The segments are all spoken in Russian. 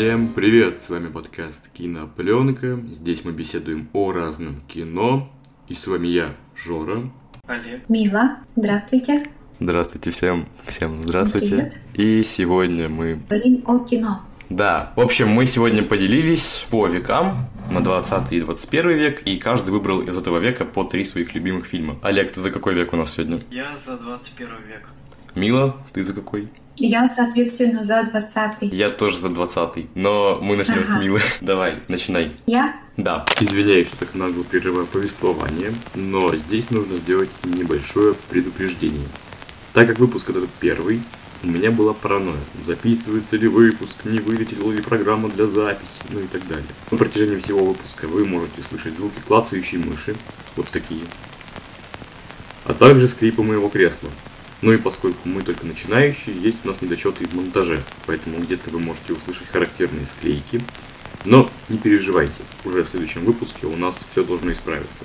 Всем привет! С вами подкаст Кинопленка. Здесь мы беседуем о разном кино. И с вами я, Жора. Олег. Мила, здравствуйте. Здравствуйте всем. Всем здравствуйте. Привет. И сегодня мы... Говорим о кино. Да, в общем, мы сегодня поделились по векам на 20 и 21 век, и каждый выбрал из этого века по три своих любимых фильма. Олег, ты за какой век у нас сегодня? Я за 21 век. Мила, ты за какой? Я, соответственно, за 20 Я тоже за 20 но мы начнем с Ага. Милы. Давай, начинай. Я? Да. Извиняюсь, что так нагло прерываю повествование, но здесь нужно сделать небольшое предупреждение. Так как выпуск этот первый, у меня была паранойя. Записывается ли выпуск, не вылетела ли программа для записи, ну и так далее. На протяжении всего выпуска вы можете слышать звуки клацающей мыши, вот такие, а также скрипа моего кресла. Ну и поскольку мы только начинающие, есть у нас недочеты в монтаже, поэтому где-то вы можете услышать характерные склейки, но не переживайте, уже в следующем выпуске у нас все должно исправиться.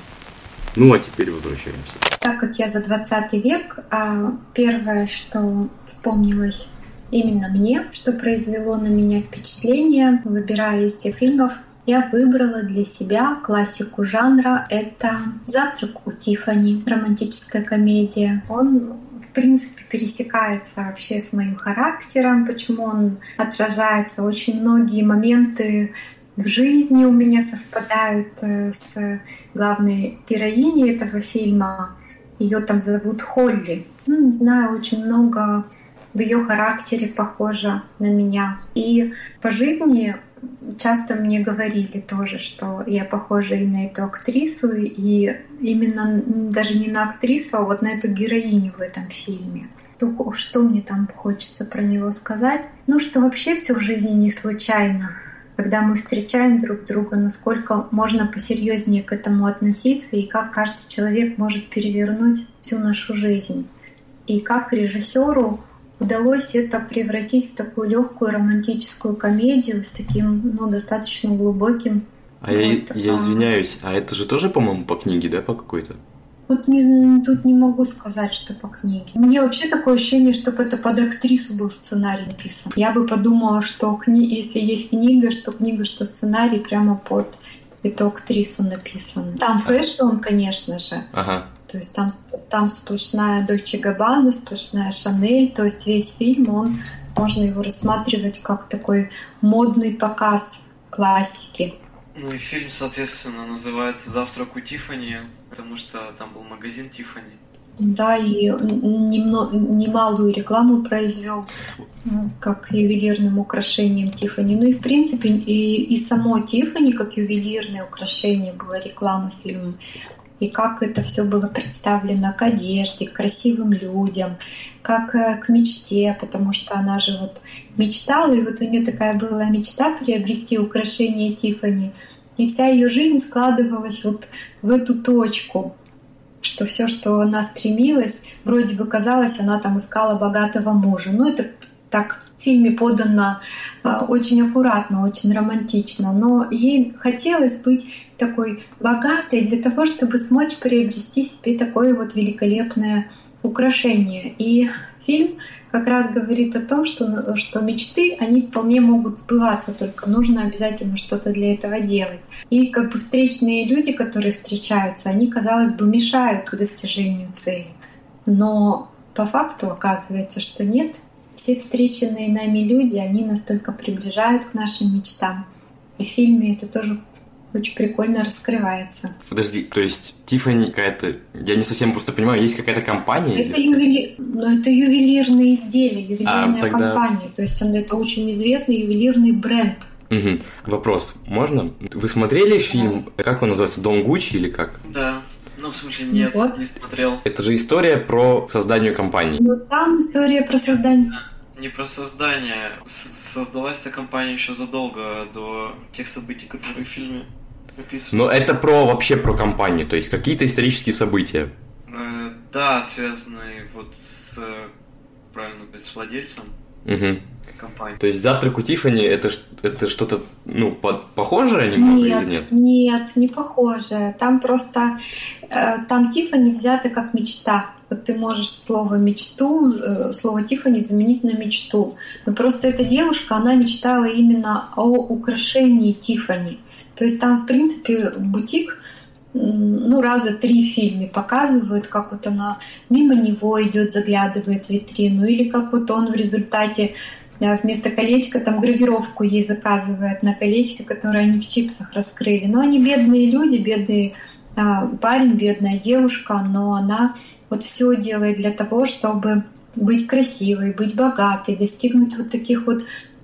Ну а теперь возвращаемся. Так как я за 20 век, а первое, что вспомнилось именно мне, что произвело на меня впечатление, выбирая из всех фильмов, я выбрала для себя классику жанра. Это «Завтрак у Тиффани», романтическая комедия. Он принципе, пересекается вообще с моим характером, почему он отражается. Очень многие моменты в жизни у меня совпадают э, с главной героиней этого фильма. Ее там зовут Холли. Ну, не знаю, очень много в ее характере похоже на меня. И по жизни часто мне говорили тоже, что я похожа и на эту актрису, и именно даже не на актрису, а вот на эту героиню в этом фильме. Ну, что мне там хочется про него сказать? Ну, что вообще все в жизни не случайно. Когда мы встречаем друг друга, насколько можно посерьезнее к этому относиться, и как каждый человек может перевернуть всю нашу жизнь. И как режиссеру удалось это превратить в такую легкую романтическую комедию с таким, ну, достаточно глубоким. А я, Вот, я а. извиняюсь, а это же тоже, по-моему, по книге, да, по какой-то? Вот не, тут не могу сказать, что по книге. Мне вообще такое ощущение, чтобы это под актрису был сценарий написан. Я бы подумала, что кни... если есть книга, что книга, что сценарий прямо под эту актрису написан. Там fashion, конечно же. Ага. То есть там, там сплошная Дольче Габбана, сплошная Шанель. То есть весь фильм, он можно его рассматривать как такой модный показ классики. Ну и фильм, соответственно, называется «Завтрак у Тиффани», потому что там был магазин Тиффани. Да, и немно- немалую рекламу произвел ну, как ювелирным украшением Тифани. Ну и в принципе и, и само Тифани как ювелирное украшение было реклама фильма. И как это все было представлено к одежде, к красивым людям, как э, к мечте, потому что она же вот мечтала, и вот у нее такая была мечта приобрести украшение Тифани. И вся ее жизнь складывалась вот в эту точку что все, что она стремилась, вроде бы казалось, она там искала богатого мужа. Ну, это так фильме подано а, очень аккуратно, очень романтично, но ей хотелось быть такой богатой для того, чтобы смочь приобрести себе такое вот великолепное украшение. И фильм как раз говорит о том, что, что мечты, они вполне могут сбываться, только нужно обязательно что-то для этого делать. И как бы встречные люди, которые встречаются, они, казалось бы, мешают к достижению цели. Но по факту оказывается, что нет. Все встреченные нами люди, они настолько приближают к нашим мечтам. И в фильме это тоже очень прикольно раскрывается. Подожди, то есть Тиффани какая-то... Я не совсем просто понимаю, есть какая-то компания? Это, ювели... ну, это ювелирные изделия, ювелирная А, тогда- компания. То есть он это очень известный ювелирный бренд. Мгм. Вопрос, можно? Вы смотрели фильм, как он называется, Дом Гуччи или как? Да, ну в смысле нет, Вот. не смотрел. Это же история про создание компании. Но там история про создание. Не про создание. Создалась эта компания еще задолго до тех событий, которые в фильме описываются. Но это про вообще про компанию, то есть какие-то исторические события. Э, да, связанные вот с... Правильно, с владельцем. Угу. компании. То есть завтрак у Тиффани это, это что-то, ну, под- похожее немного Нет, или нет? нет, не похоже. Там просто э, там Тифани взято как мечта. Вот ты можешь слово мечту, э, слово Тифани заменить на мечту. Но просто эта девушка, она мечтала именно о украшении Тифани. То есть там, в принципе, бутик ну, раза три в фильме показывают, как вот она мимо него идет, заглядывает в витрину, или как вот он в результате э, вместо колечка там гравировку ей заказывает на колечке, которое они в чипсах раскрыли. Но они бедные люди, бедные а, парень, бедная девушка, но она вот все делает для того, чтобы быть красивой, быть богатой, достигнуть вот таких вот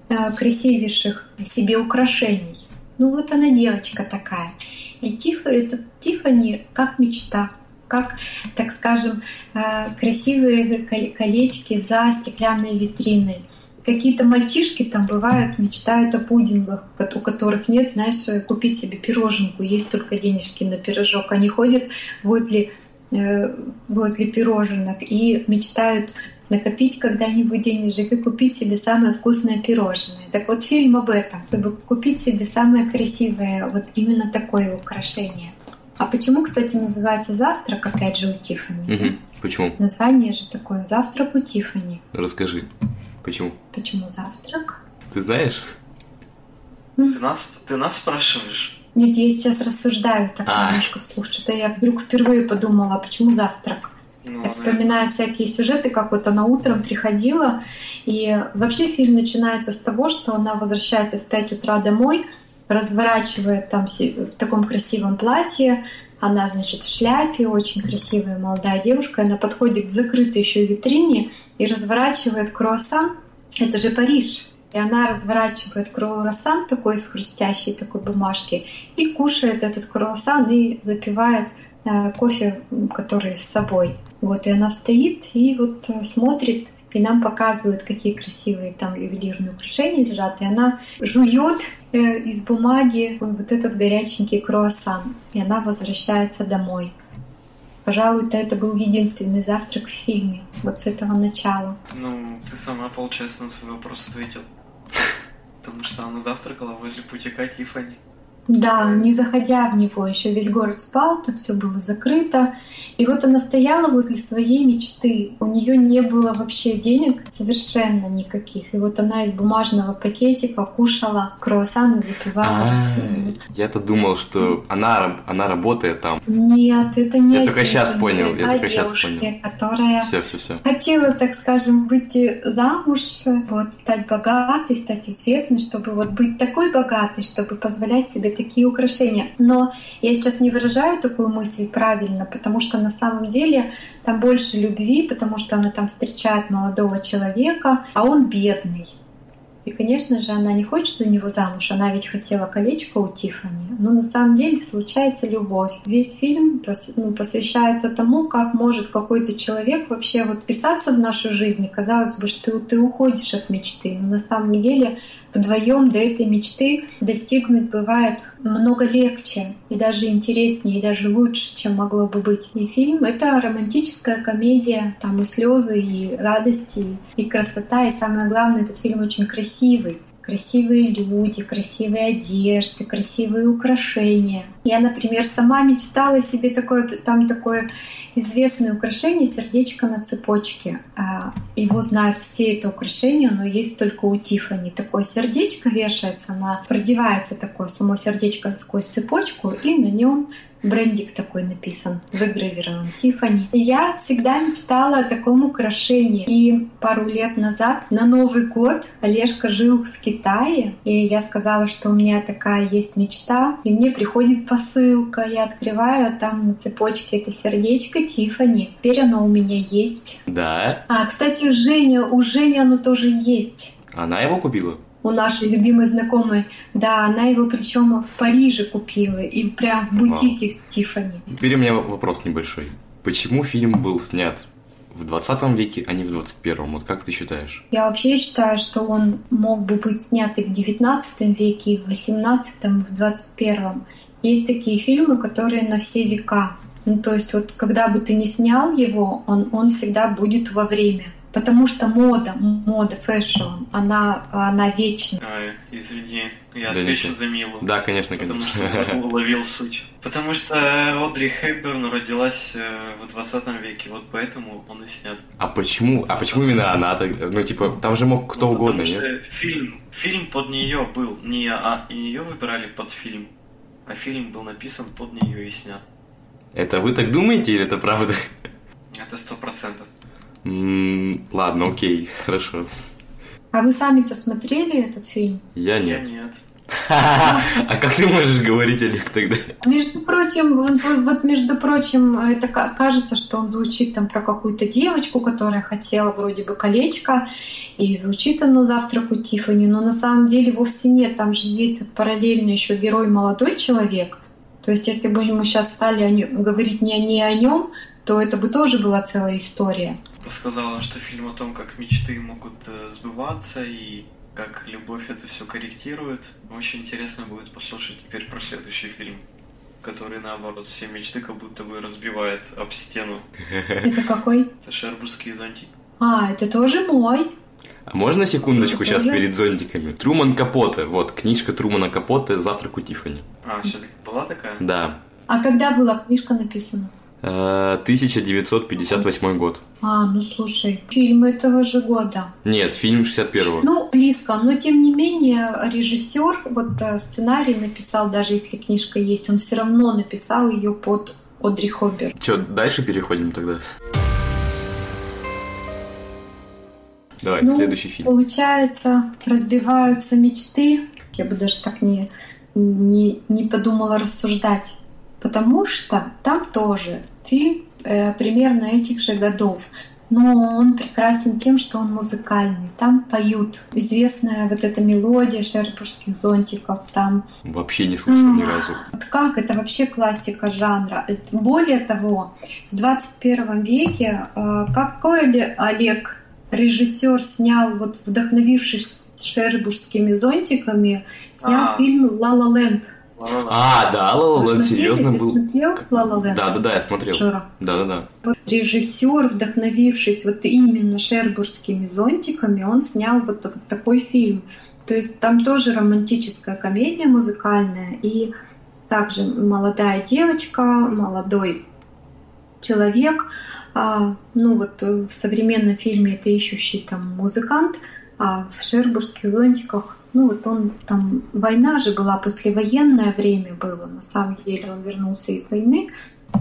э, красивейших себе украшений. Ну вот она девочка такая. И Тиф, это Тифани как мечта, как, так скажем, э, красивые кол- колечки за стеклянной витриной. Какие-то мальчишки там бывают, мечтают о пудингах, у которых нет, знаешь, э, купить себе пироженку, есть только денежки на пирожок. Они ходят возле, э, возле пироженок и мечтают накопить когда-нибудь денежек и купить себе самое вкусное пирожное. Так вот, фильм об этом, чтобы купить себе самое красивое, вот именно такое украшение. А почему, кстати, называется завтрак, опять же, у Тиффани? Мгм. Почему? Название же такое «Завтрак у Тиффани». Расскажи. Почему? Почему завтрак? Ты знаешь? Ты нас, ты нас спрашиваешь? Нет, я сейчас рассуждаю так А. немножко вслух. Что-то я вдруг впервые подумала, а почему завтрак? Ну, Я вспоминаю всякие сюжеты, как вот она утром приходила, и вообще фильм начинается с того, что она возвращается в 5 утра домой, разворачивает там в таком красивом платье, она, значит, в шляпе, очень красивая молодая девушка, она подходит к закрытой еще витрине и разворачивает круассан. Это же Париж. И она разворачивает круассан такой из хрустящей такой бумажки и кушает этот круассан и запивает э, кофе, который с собой. Вот, и она стоит и вот э, смотрит, и нам показывают, какие красивые там ювелирные украшения лежат, и она жует э, из бумаги вот этот горяченький круассан, и она возвращается домой. Пожалуй-то это был единственный завтрак в фильме, вот с этого начала. Ну, ты сама, получается, на свой вопрос ответил. Потому что она завтракала возле путика Тифани. Да, не заходя в него, еще весь город спал, там все было закрыто. И вот она стояла возле своей мечты. У нее не было вообще денег совершенно никаких. И вот она из бумажного пакетика кушала круассаны, запивала. А, Я-то думал, что она, она работает там. Нет, это не Я только Тиффани, понял, я только девушке, понял. которая Все, все, все. хотела, так скажем, выйти замуж, вот стать богатой, стать известной, чтобы вот быть такой богатой, чтобы позволять себе такие украшения. Но я сейчас не выражаю такую мысль правильно, потому что на самом деле там больше любви, потому что она там встречает молодого человека, а он бедный. И, конечно же, она не хочет за него замуж, она ведь хотела колечко у Тиффани. Но на самом деле случается любовь. Весь фильм ну, посвящается тому, как может какой-то человек вообще вот писаться в нашу жизнь. Казалось бы, что ты уходишь от мечты, но на самом деле вдвоем до этой мечты достигнуть бывает много легче и даже интереснее, и даже лучше, чем могло бы быть. И фильм — это романтическая комедия, там и слезы, и радости, и красота, и самое главное, этот фильм очень красивый. Красивые люди, красивые одежды, красивые украшения. Я, например, сама мечтала себе такое, там такое известное украшение сердечко на цепочке. А, Его знают все это украшение, но есть только у Тифани. Такое сердечко вешается, на, продевается такое само сердечко сквозь цепочку, и на нем брендик такой написан, выгравирован Тифани. И я всегда мечтала о таком украшении. И пару лет назад на Новый год Олежка жил в Китае, и я сказала, что у меня такая есть мечта, и мне приходит посылка, я открываю, а там на цепочке это сердечко Тифани. Теперь оно у меня есть. Да? А, кстати, Женя, у Жени оно тоже есть Она его купила? У нашей любимой знакомой. Да, она его причем в Париже купила и прям в бутике в Тифани. Теперь у меня вопрос небольшой. Почему фильм был снят в 20 веке, а не в 21? Вот как ты считаешь? Я вообще считаю, что он мог бы быть снят и в 19 веке, и в 18, и в 21. Есть такие фильмы, которые на все века. Ну, то есть вот когда бы ты не снял его, он, он всегда будет во время. Потому что мода, мода, fashion, она, она вечна. А, извини, я Да отвечу ничего. за Милу. Да, конечно, Потому конечно. что уловил суть. Потому что Одри Хепберн родилась э, в 20 веке, вот поэтому он и снят. А почему? А почему именно она тогда? Ну, типа, там же мог кто Ну, угодно, потому нет? что фильм, фильм под нее был. Не а и ее выбирали под фильм, а фильм был написан под нее и снят. Это вы так думаете или это правда? Это сто процентов. Ладно, окей, хорошо. А вы сами-то смотрели этот фильм? Я Я нет. А как ты можешь говорить, Олег, тогда? Между прочим, вот, между прочим, это ка- кажется, что он звучит там про какую-то девочку, которая хотела вроде бы колечко, и звучит оно завтрак у Тиффани, но на самом деле вовсе нет. Там же есть вот параллельно еще герой молодой человек. То есть, если бы мы сейчас стали о говорить не, не о нем, то это бы тоже была целая история. Сказала, что фильм о том, как мечты могут э, сбываться и как любовь это все корректирует. Очень интересно будет послушать теперь про следующий фильм, который наоборот все мечты как будто бы разбивает об стену. Это какой? Это Шербургский зонтик. А, это тоже мой. А можно секундочку сейчас Тоже? перед зонтиками? Труман Капоте, вот, книжка Трумана Капоте «Завтрак у Тиффани». А, сейчас была такая? Да. А когда была книжка написана? Э, 1958 год. А, ну слушай, фильм этого же года. Нет, фильм 61-го. Ну, близко, но тем не менее режиссер вот э, сценарий написал, даже если книжка есть, он все равно написал ее под Одри Хоббер. Че, дальше переходим тогда? Давай, Ну, следующий фильм. Получается, разбиваются мечты. Я бы даже так не, не, не подумала рассуждать. Потому что там тоже фильм э, примерно этих же годов. Но он прекрасен тем, что он музыкальный. Там поют. Известная вот эта мелодия шербургских зонтиков. Там Вообще не слышал ни разу. Вот как? Это вообще классика жанра. Это- Более того, в 21 веке э, какой ли Олег режиссер снял, вот вдохновившись шербургскими зонтиками, снял А. фильм «Ла Ла Ленд». Ла-ла-ла. А, да, Ленд смотрели? серьезно Ты был. смотрел «Ла Ла Ленд»? Да, да, да, я смотрел. Жора? Да, да, да. Вот Режиссер, вдохновившись вот именно шербургскими зонтиками, он снял вот, вот такой фильм. То есть там тоже романтическая комедия музыкальная, и также молодая девочка, молодой человек, а, ну вот э, в современном фильме это ищущий там музыкант, а в шербургских зонтиках ну вот он там, война же была, послевоенное время было, на самом деле он вернулся из войны,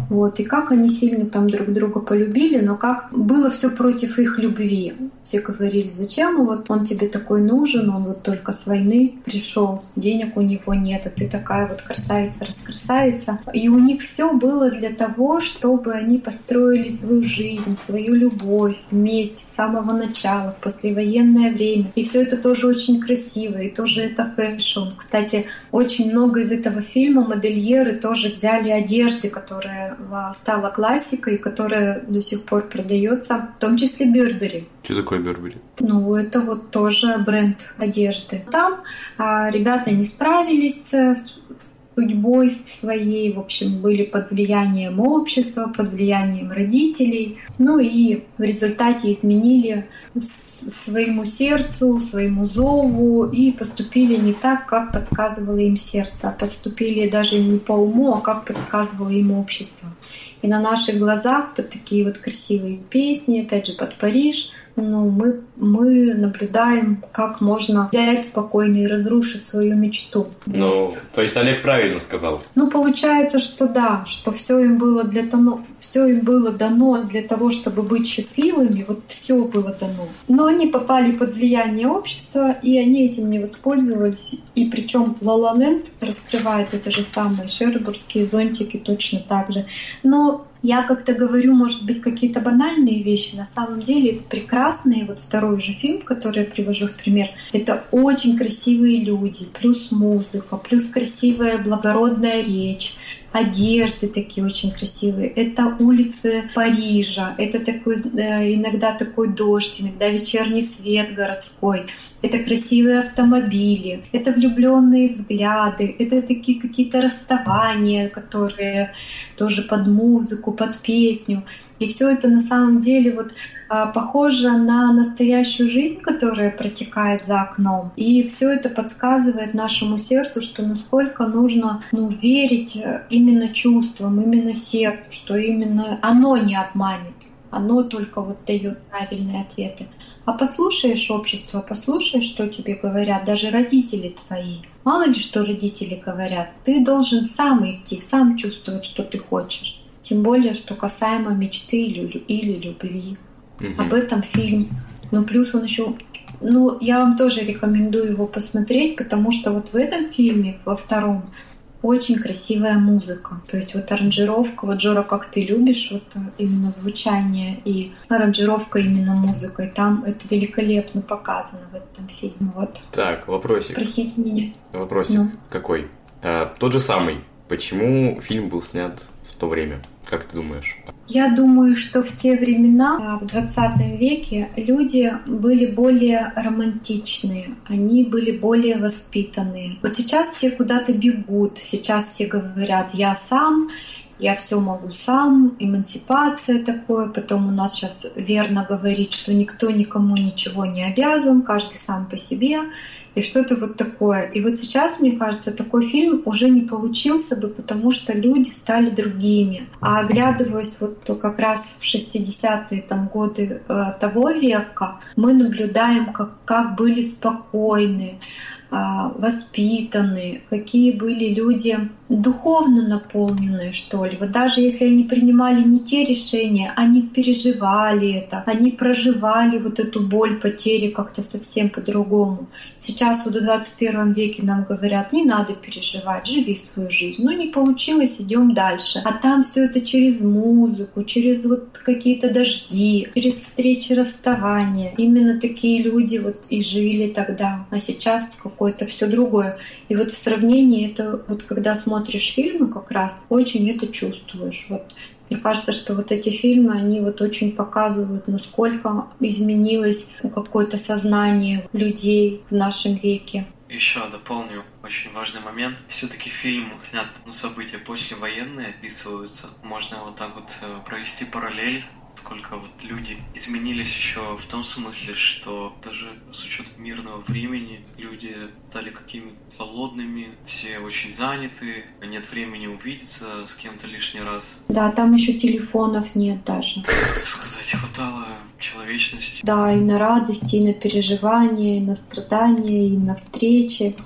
вот, и как они сильно там друг друга полюбили, но как было все против их любви. Все говорили, зачем вот он тебе такой нужен, он вот только с войны пришел, денег у него нет, а ты такая вот красавица, раскрасавица. И у них все было для того, чтобы они построили свою жизнь, свою любовь вместе с самого начала, в послевоенное время. И все это тоже очень красиво, и тоже это fashion. Кстати, очень много из этого фильма модельеры тоже взяли одежды, которая а, стала классикой, которая до сих пор продается, в том числе Бербери. Что такое Бербери? Ну, это вот тоже бренд одежды. Там а, ребята не справились с, с судьбой своей, в общем, были под влиянием общества, под влиянием родителей, ну и в результате изменили своему сердцу, своему зову и поступили не так, как подсказывало им сердце, а поступили даже не по уму, а как подсказывало им общество. И на наших глазах под такие вот красивые песни, опять же, под Париж, ну, мы, мы наблюдаем, как можно взять спокойно и разрушить свою мечту. Ну, то есть Олег правильно сказал. Ну, получается, что да, что все им было для того, все им было дано для того, чтобы быть счастливыми, вот все было дано. Но они попали под влияние общества, и они этим не воспользовались. И причем Лалаленд раскрывает это же самое, шербургские зонтики точно так же. Но я как-то говорю, может быть, какие-то банальные вещи. На самом деле это прекрасные. Вот второй же фильм, который я привожу в пример, это очень красивые люди, плюс музыка, плюс красивая благородная речь, одежды такие очень красивые. Это улицы Парижа, это такой э, иногда такой дождь, иногда вечерний свет городской. Это красивые автомобили, это влюбленные взгляды, это такие какие-то расставания, которые тоже под музыку, под песню. И все это на самом деле вот похожа на настоящую жизнь, которая протекает за окном. И все это подсказывает нашему сердцу, что насколько нужно ну, верить именно чувствам, именно сердцу, что именно оно не обманет. Оно только вот дает правильные ответы. А послушаешь общество, послушаешь, что тебе говорят, даже родители твои. Мало ли что родители говорят, ты должен сам идти, сам чувствовать, что ты хочешь. Тем более, что касаемо мечты или любви. Угу. Об этом фильм. Ну, плюс он еще ну, я вам тоже рекомендую его посмотреть, потому что вот в этом фильме, во втором, очень красивая музыка. То есть вот аранжировка, вот Джора, как ты любишь, вот э, именно звучание и аранжировка именно музыкой, там это великолепно показано в этом фильме. Вот. Так, вопросик. Спросите меня. Вопросик ну. какой? А, тот же самый. Почему фильм был снят в то время? Как ты думаешь? Я думаю, что в те времена, а, в 20 веке, люди были более романтичные, они были более воспитанные. Вот сейчас все куда-то бегут, сейчас все говорят «я сам», я все могу сам, эмансипация такое, потом у нас сейчас верно говорит, что никто никому ничего не обязан, каждый сам по себе и что-то вот такое. И вот сейчас, мне кажется, такой фильм уже не получился бы, потому что люди стали другими. А оглядываясь вот как раз в 60-е там, годы э, того века, мы наблюдаем, как, как были спокойны, а, воспитанные, какие были люди духовно наполненные, что ли. Вот даже если они принимали не те решения, они переживали это, они проживали вот эту боль потери как-то совсем по-другому. Сейчас вот в 21 веке нам говорят, не надо переживать, живи свою жизнь. Ну не получилось, идем дальше. А там все это через музыку, через вот какие-то дожди, через встречи расставания. Именно такие люди вот и жили тогда. А сейчас какое-то все другое. И вот в сравнении это вот когда смотришь фильмы как раз, очень это чувствуешь. Вот мне кажется, что вот эти фильмы, они вот очень показывают, насколько изменилось какое-то сознание людей в нашем веке. Еще дополню очень важный момент. Все-таки фильм снят, ну, события послевоенные описываются. Можно вот так вот э, провести параллель сколько вот люди изменились еще в том смысле, что даже с учетом мирного времени люди стали какими-то холодными, все очень заняты, нет времени увидеться с кем-то лишний раз. Да, там еще телефонов нет даже. Сказать, хватало человечности. Да, и на радости, и на переживания, и на страдания, и на встречи.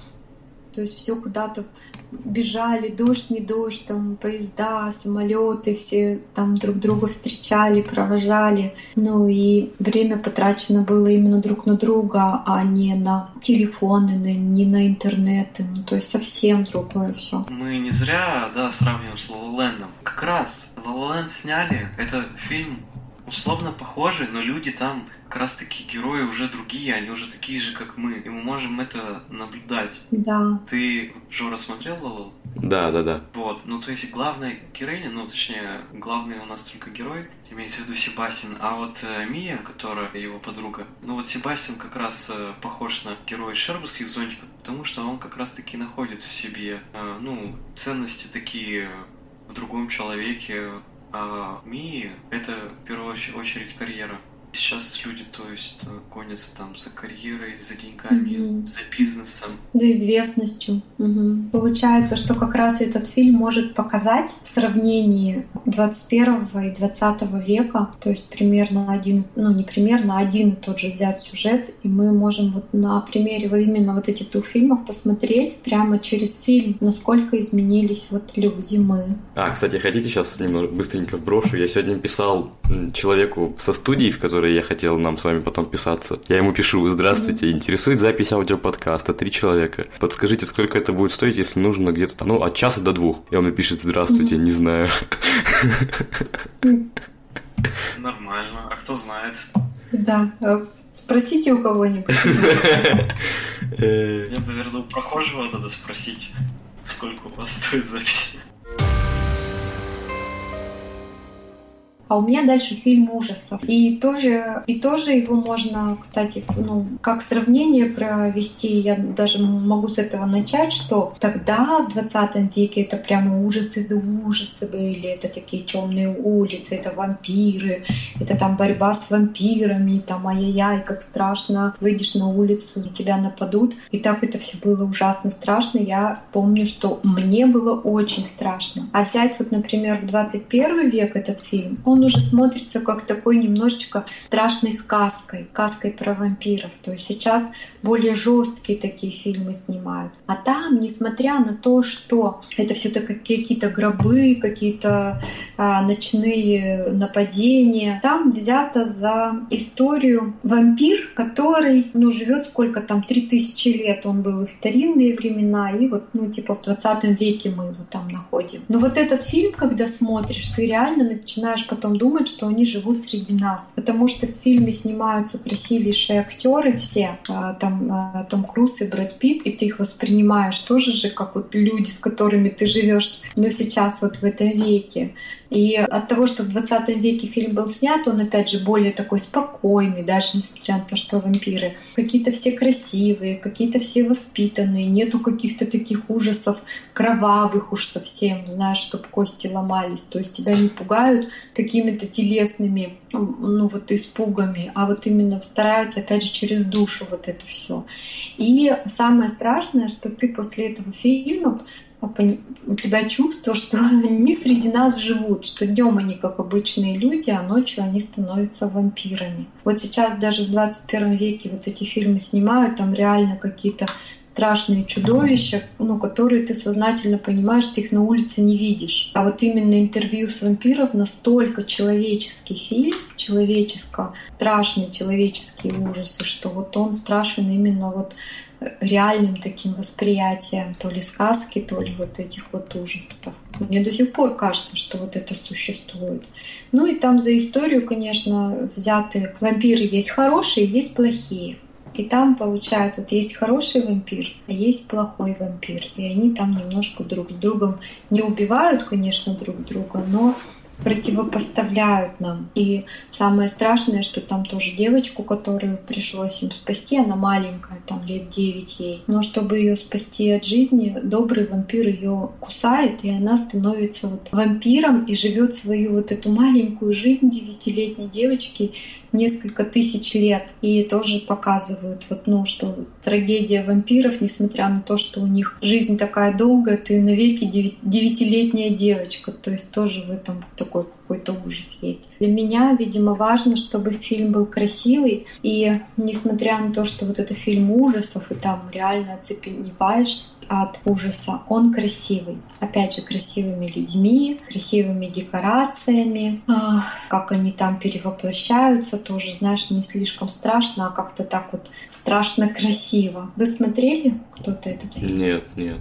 То есть все куда-то бежали, дождь, не дождь, там поезда, самолеты, все там друг друга встречали, провожали. Ну и время потрачено было именно друг на друга, а не на телефоны, не на интернеты. Ну то есть совсем другое все. Мы не зря, да, сравниваем с Лололендом. Как раз Лололенд сняли, это фильм условно похожий, но люди там как раз таки герои уже другие, они уже такие же, как мы, и мы можем это наблюдать. Да. Ты, Жора, смотрел Лолол? Да, да, да. Вот, ну то есть главная героиня, ну точнее, главный у нас только герой, имеется в виду Себастьян, а вот э, Мия, которая его подруга, ну вот Себастьян как раз э, похож на героя Шербургских зонтиков, потому что он как раз таки находит в себе, э, ну, ценности такие в другом человеке, а Мии это в первую очередь карьера. Сейчас люди, то есть, э, гонятся там за карьерой, за деньгами, угу. за бизнесом. За известностью. Угу. Получается, что как раз этот фильм может показать в сравнении 21 и 20 века, то есть примерно один, ну не примерно, а один и тот же взять сюжет, и мы можем вот на примере вот именно вот этих двух фильмов посмотреть прямо через фильм, насколько изменились вот люди, мы. А, кстати, хотите сейчас немного быстренько вброшу? Я сегодня писал человеку со студии, в которой которой я хотел нам с вами потом писаться. Я ему пишу, здравствуйте, интересует запись аудиоподкаста, три человека. Подскажите, сколько это будет стоить, если нужно где-то там, ну, от часа до двух. И он мне пишет, здравствуйте, не знаю. Нормально, а кто знает? Да, а спросите у кого-нибудь. Нет, наверное, у прохожего надо спросить, сколько у вас стоит запись. А у меня дальше фильм ужасов. И тоже, и тоже его можно, кстати, ну, как сравнение провести, я даже могу с этого начать, что тогда, в 20 веке, это прямо ужасы да ужасы были, это такие темные улицы, это вампиры, это там борьба с вампирами, там ай-яй-яй, как страшно, выйдешь на улицу, и тебя нападут. И так это все было ужасно страшно. Я помню, что мне было очень страшно. А взять вот, например, в 21 век этот фильм, уже смотрится как такой немножечко страшной сказкой, сказкой про вампиров. То есть сейчас более жесткие такие фильмы снимают. А там, несмотря на то, что это все-таки какие-то гробы, какие-то а, ночные нападения, там взято за историю вампир, который, ну, живет сколько там, 3000 лет он был и в старинные времена, и вот, ну, типа в 20 веке мы его там находим. Но вот этот фильм, когда смотришь, ты реально начинаешь потом думать, что они живут среди нас. Потому что в фильме снимаются красивейшие актеры все, а, там а, Том Круз и Брэд Питт, и ты их воспринимаешь тоже же, как вот люди, с которыми ты живешь, но сейчас вот в этом веке. И от того, что в 20 веке фильм был снят, он опять же более такой спокойный, даже несмотря на то, что вампиры. Какие-то все красивые, какие-то все воспитанные, нету каких-то таких ужасов, кровавых уж совсем, знаешь, чтобы кости ломались. То есть тебя не пугают какими-то телесными, ну вот испугами, а вот именно стараются опять же через душу вот это все. И самое страшное, что ты после этого фильма у тебя чувство, что они среди нас живут, что днем они как обычные люди, а ночью они становятся вампирами. Вот сейчас даже в 21 веке вот эти фильмы снимают, там реально какие-то страшные чудовища, ну, которые ты сознательно понимаешь, ты их на улице не видишь. А вот именно интервью с вампиров настолько человеческий фильм, человеческо, страшные человеческие ужасы, что вот он страшен именно вот реальным таким восприятием то ли сказки, то ли вот этих вот ужасов. Мне до сих пор кажется, что вот это существует. Ну и там за историю, конечно, взяты вампиры есть хорошие, есть плохие. И там, получается, вот есть хороший вампир, а есть плохой вампир. И они там немножко друг с другом не убивают, конечно, друг друга, но противопоставляют нам. И самое страшное, что там тоже девочку, которую пришлось им спасти, она маленькая, там лет 9 ей. Но чтобы ее спасти от жизни, добрый вампир ее кусает, и она становится вот вампиром и живет свою вот эту маленькую жизнь девятилетней девочки несколько тысяч лет. И тоже показывают, вот, ну, что трагедия вампиров, несмотря на то, что у них жизнь такая долгая, ты навеки девятилетняя девочка. То есть тоже в этом такой какой-то ужас есть. Для меня, видимо, важно, чтобы фильм был красивый. И несмотря на то, что вот это фильм ужасов, и там реально оцепеневаешь от ужаса, он красивый. Опять же, красивыми людьми, красивыми декорациями, а, как они там перевоплощаются, тоже, знаешь, не слишком страшно, а как-то так вот страшно красиво. Вы смотрели кто-то этот фильм? Нет, нет.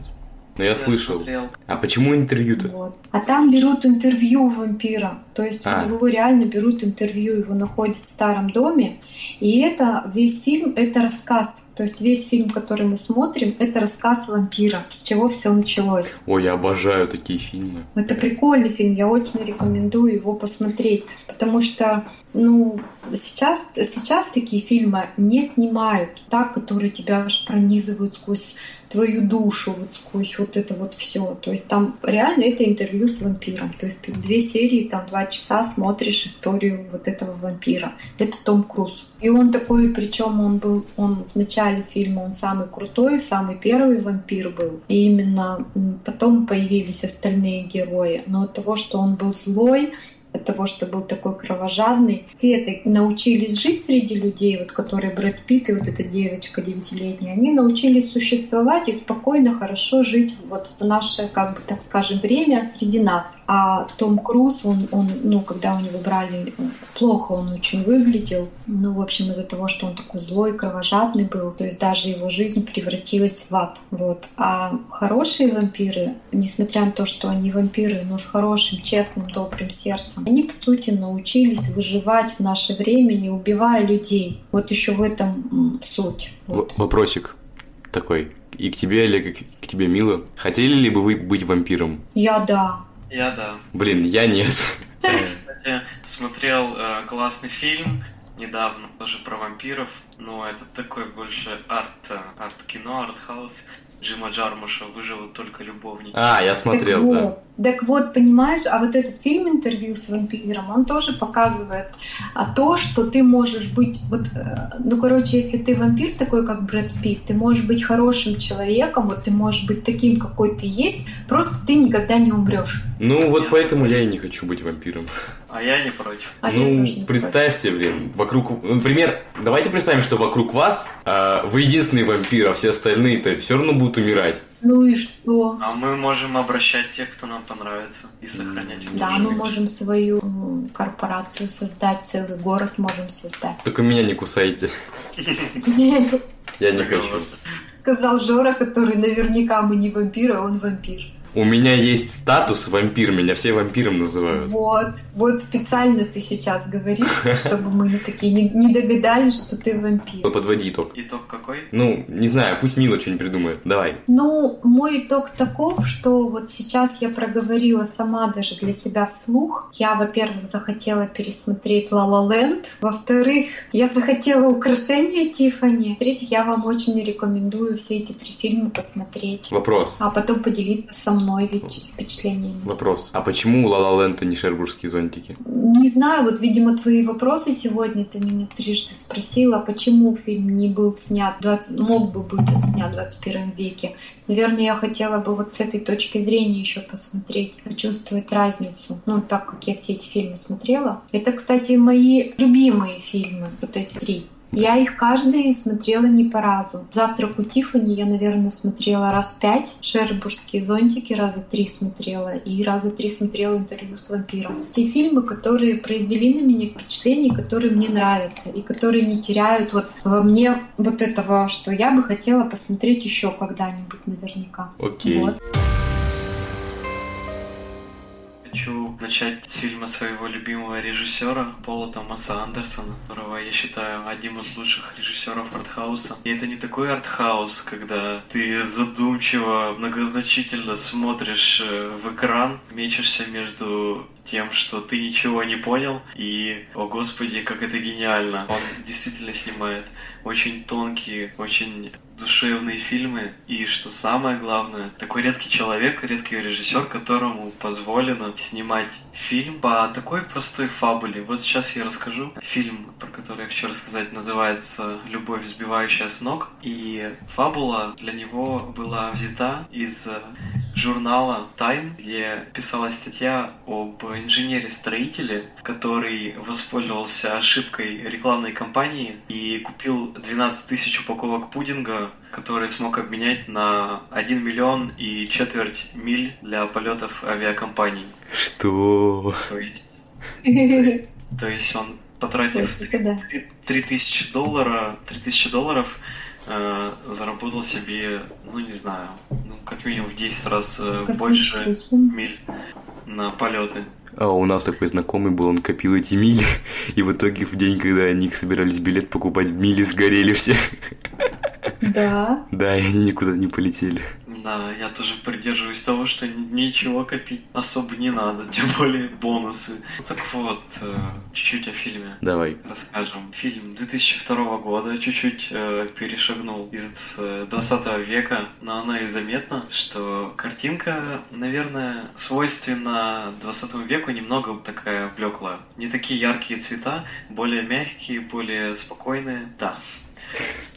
Но я, я слышал. Смотрел. А почему интервью-то? Вот. А там берут интервью у вампира. То есть а. его реально берут интервью, его находят в старом доме. И это весь фильм, это рассказ то есть весь фильм, который мы смотрим, это рассказ вампира, с чего все началось. Ой, я обожаю такие фильмы. Это прикольный фильм, я очень рекомендую его посмотреть, потому что ну, сейчас, сейчас такие фильмы не снимают, так, которые тебя аж пронизывают сквозь твою душу, вот сквозь вот это вот все. То есть там реально это интервью с вампиром. То есть ты две серии, там два часа смотришь историю вот этого вампира. Это Том Круз. И он такой, причем он был, он в начале фильма, он самый крутой, самый первый вампир был. И именно потом появились остальные герои. Но от того, что он был злой, от того, что был такой кровожадный. Те это научились жить среди людей, вот которые Брэд Питт и вот эта девочка девятилетняя, они научились существовать и спокойно, хорошо жить вот в наше, как бы так скажем, время среди нас. А Том Круз, он, он ну, когда у него брали, плохо он очень выглядел. Ну, в общем, из-за того, что он такой злой, кровожадный был, то есть даже его жизнь превратилась в ад. Вот. А хорошие вампиры, несмотря на то, что они вампиры, но с хорошим, честным, добрым сердцем, они, по сути, научились выживать в наше время, не убивая людей. Вот еще в этом суть. Вот. Вопросик такой. И к тебе, или к тебе, Мила. Хотели ли бы вы быть вампиром? Я да. Я да. Блин, я нет. Кстати, смотрел э, классный фильм недавно тоже про вампиров, но это такой больше арт, э, арт-кино, арт-хаус. Джима Джармуша «Выживут только любовники». А, я смотрел, так да. вот, так вот, понимаешь, а вот этот фильм «Интервью с вампиром», он тоже показывает а то, что ты можешь быть, вот, э, ну, короче, если ты вампир такой, как Брэд Питт, ты можешь быть хорошим человеком, вот ты можешь быть таким, какой ты есть, просто ты никогда не умрешь. Ну, вот Я поэтому я и не хочу быть вампиром. А я не против. А я ну, тоже не представьте, блин, вокруг... ну, Например, давайте представим, что вокруг вас а, вы единственный вампир, а все остальные-то все равно будут умирать. Ну и что? А мы можем обращать тех, кто нам понравится, и сохранять Да, мы можем свою корпорацию создать, целый город можем создать. Только меня не кусайте. Я не хочу. Сказал Жора, который наверняка мы не вампиры, а он вампир. У меня есть статус вампир, меня все вампиром называют. Вот, вот специально ты сейчас говоришь, чтобы мы не такие не, не догадались, что ты вампир. Ну, Подводи итог. Итог какой? Ну, не знаю, пусть Мила что-нибудь придумает. Давай. Ну, мой итог таков, что вот сейчас я проговорила сама даже для себя вслух. Я, во-первых, захотела пересмотреть La La Land. Во-вторых, я захотела украшения Тиффани. В-третьих, я вам очень рекомендую все эти три фильма посмотреть. Вопрос. А потом поделиться со мной ведь впечатлениями. Вопрос. А почему La La Land не шербургские зонтики? Не знаю, вот, видимо, твои вопросы сегодня ты меня трижды спросила, почему фильм не был снят, 20, мог бы быть он снят в 21 веке. Наверное, я хотела бы вот с этой точки зрения еще посмотреть, почувствовать разницу. Ну, так как я все эти фильмы смотрела. Это, кстати, мои любимые фильмы, вот эти три. Я их каждый смотрела не по разу. «Завтрак у Тиффани» я, наверное, смотрела раз пять. «Шербургские зонтики» раза три смотрела. И раза три смотрела «Интервью с вампиром». Те фильмы, которые произвели на меня впечатление, которые мне нравятся. И которые не теряют вот во мне вот этого, что я бы хотела посмотреть еще когда-нибудь наверняка. Окей. Вот. Хочу начать с фильма своего любимого режиссера Пола Томаса Андерсона, которого я считаю одним из лучших режиссеров артхауса. И это не такой артхаус, когда ты задумчиво, многозначительно смотришь э, в экран, мечешься между тем, что ты ничего не понял, и, о господи, как это гениально. Он действительно снимает очень тонкие, очень душевные фильмы, и, что самое главное, такой редкий человек, редкий режиссер, которому позволено снимать фильм по такой простой фабуле. Вот сейчас я расскажу. Фильм, про который я хочу рассказать, называется «Любовь, сбивающая с ног», и фабула для него была взята из журнала Time, где писалась статья об инженере-строителе, который воспользовался ошибкой рекламной кампании и купил 12 тысяч упаковок пудинга, который смог обменять на 1 миллион и четверть миль для полетов авиакомпаний. Что? То есть, то есть он, потратив да. 3000 долларов, 3000 долларов, э, заработал себе, ну не знаю, ну как минимум в 10 раз э, больше миль на полеты. А у нас такой знакомый был, он копил эти мили, и в итоге в день, когда они собирались билет покупать, мили сгорели все. Да. Да, и они никуда не полетели. Да, я тоже придерживаюсь того, что ничего копить особо не надо, тем более бонусы. Так вот, э, чуть-чуть о фильме. Давай. расскажем. Фильм 2002 года чуть-чуть э, перешагнул из э, 20 века, но оно и заметно, что картинка, наверное, свойственна 20 веку немного такая блеклая. Не такие яркие цвета, более мягкие, более спокойные. Да.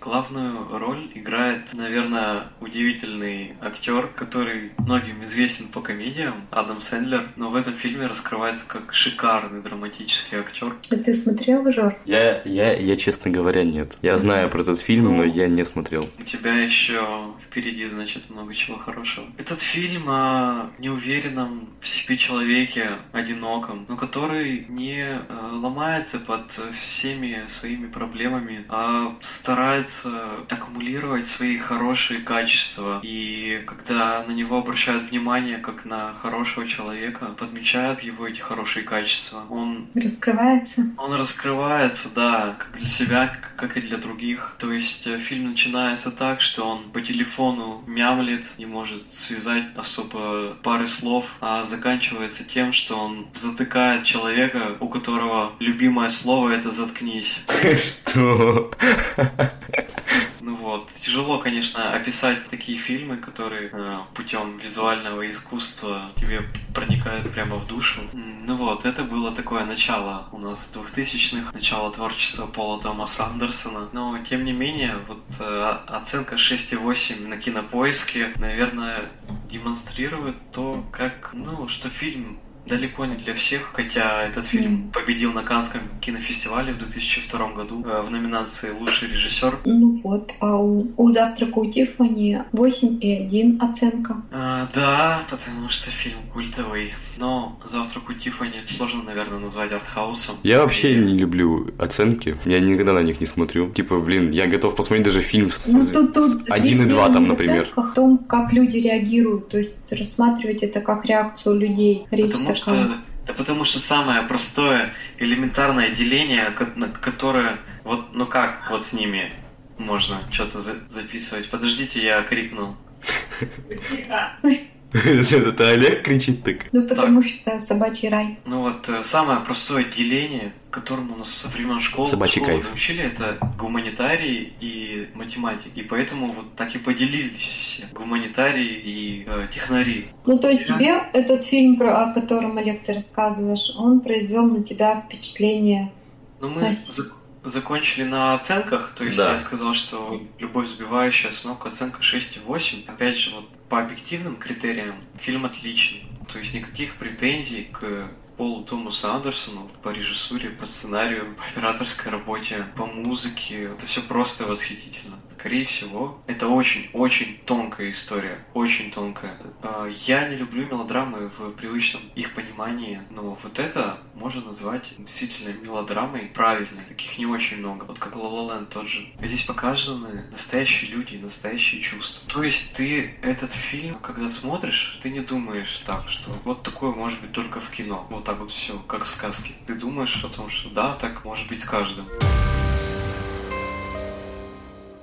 Главную роль играет, наверное, удивительный актер, который многим известен по комедиям, Адам Сэндлер, но в этом фильме раскрывается как шикарный драматический актер. А ты смотрел, Жор? Я, я, я, честно говоря, нет. Я знаю про этот фильм, но я не смотрел. У тебя еще впереди, значит, много чего хорошего. Этот фильм о неуверенном в себе человеке, одиноком, но который не э, ломается под всеми своими проблемами, а старается старается аккумулировать свои хорошие качества. И когда на него обращают внимание как на хорошего человека, подмечают его эти хорошие качества, он... Раскрывается. Он раскрывается, да, как для себя, как и для других. То есть э, фильм начинается так, что он по телефону мямлит, не может связать особо пары слов, а заканчивается тем, что он затыкает человека, у которого любимое слово это «заткнись». Что? Ну вот, тяжело, конечно, описать такие фильмы, которые э, путем визуального искусства тебе проникают прямо в душу. Ну вот, это было такое начало у нас 2000-х, начало творчества Пола Томаса Андерсона. Но, тем не менее, вот э, оценка 6,8 на кинопоиске, наверное, демонстрирует то, как, ну, что фильм далеко не для всех, хотя этот фильм победил на Канском кинофестивале в 2002 году э, в номинации «Лучший режиссер». Ну вот, а у, у «Завтрака у Тиффани» 8,1 оценка. А, да, потому что фильм культовый. Но «Завтрак у Тиффани» сложно, наверное, назвать артхаусом. Я вообще не люблю оценки. Я никогда на них не смотрю. Типа, блин, я готов посмотреть даже фильм с, Ну, тут, тут с 1,2 там, например. оценках, в том, как люди реагируют. То есть рассматривать это как реакцию людей. Речь Потому что, да потому что самое простое, элементарное деление, которое, вот, ну как вот с ними можно что-то за- записывать? Подождите, я крикнул. Это Олег кричит так. Ну, потому что собачий рай. Ну вот, э, самое простое деление, которому нас со времен школы, Собачий школы кайф. научили, это гуманитарии и математики. И поэтому вот так и поделились все. Гуманитарии и э, технари. Ну, то есть тебе этот фильм, про- о котором, Олег, ты рассказываешь, он произвел на тебя впечатление. Ну, мы Настя. закончили на оценках, то есть Да. я сказал, что любовь сбивающая с ног оценка 6,8. Опять же, вот по объективным критериям фильм отличный. То есть никаких претензий к Полу Томасу Андерсону по режиссуре, по сценарию, по операторской работе, по музыке. Это все просто восхитительно. Скорее всего, это очень-очень тонкая история. Очень тонкая. А, Я не люблю мелодрамы в привычном их понимании, но вот это можно назвать действительно мелодрамой правильной. Таких не очень много. Вот как La La Land тот же. Здесь показаны настоящие люди, настоящие чувства. То есть ты этот фильм, когда смотришь, ты не думаешь так, что вот такое может быть только в кино. Вот так вот все, как в сказке. Ты думаешь о том, что да, так может быть с каждым.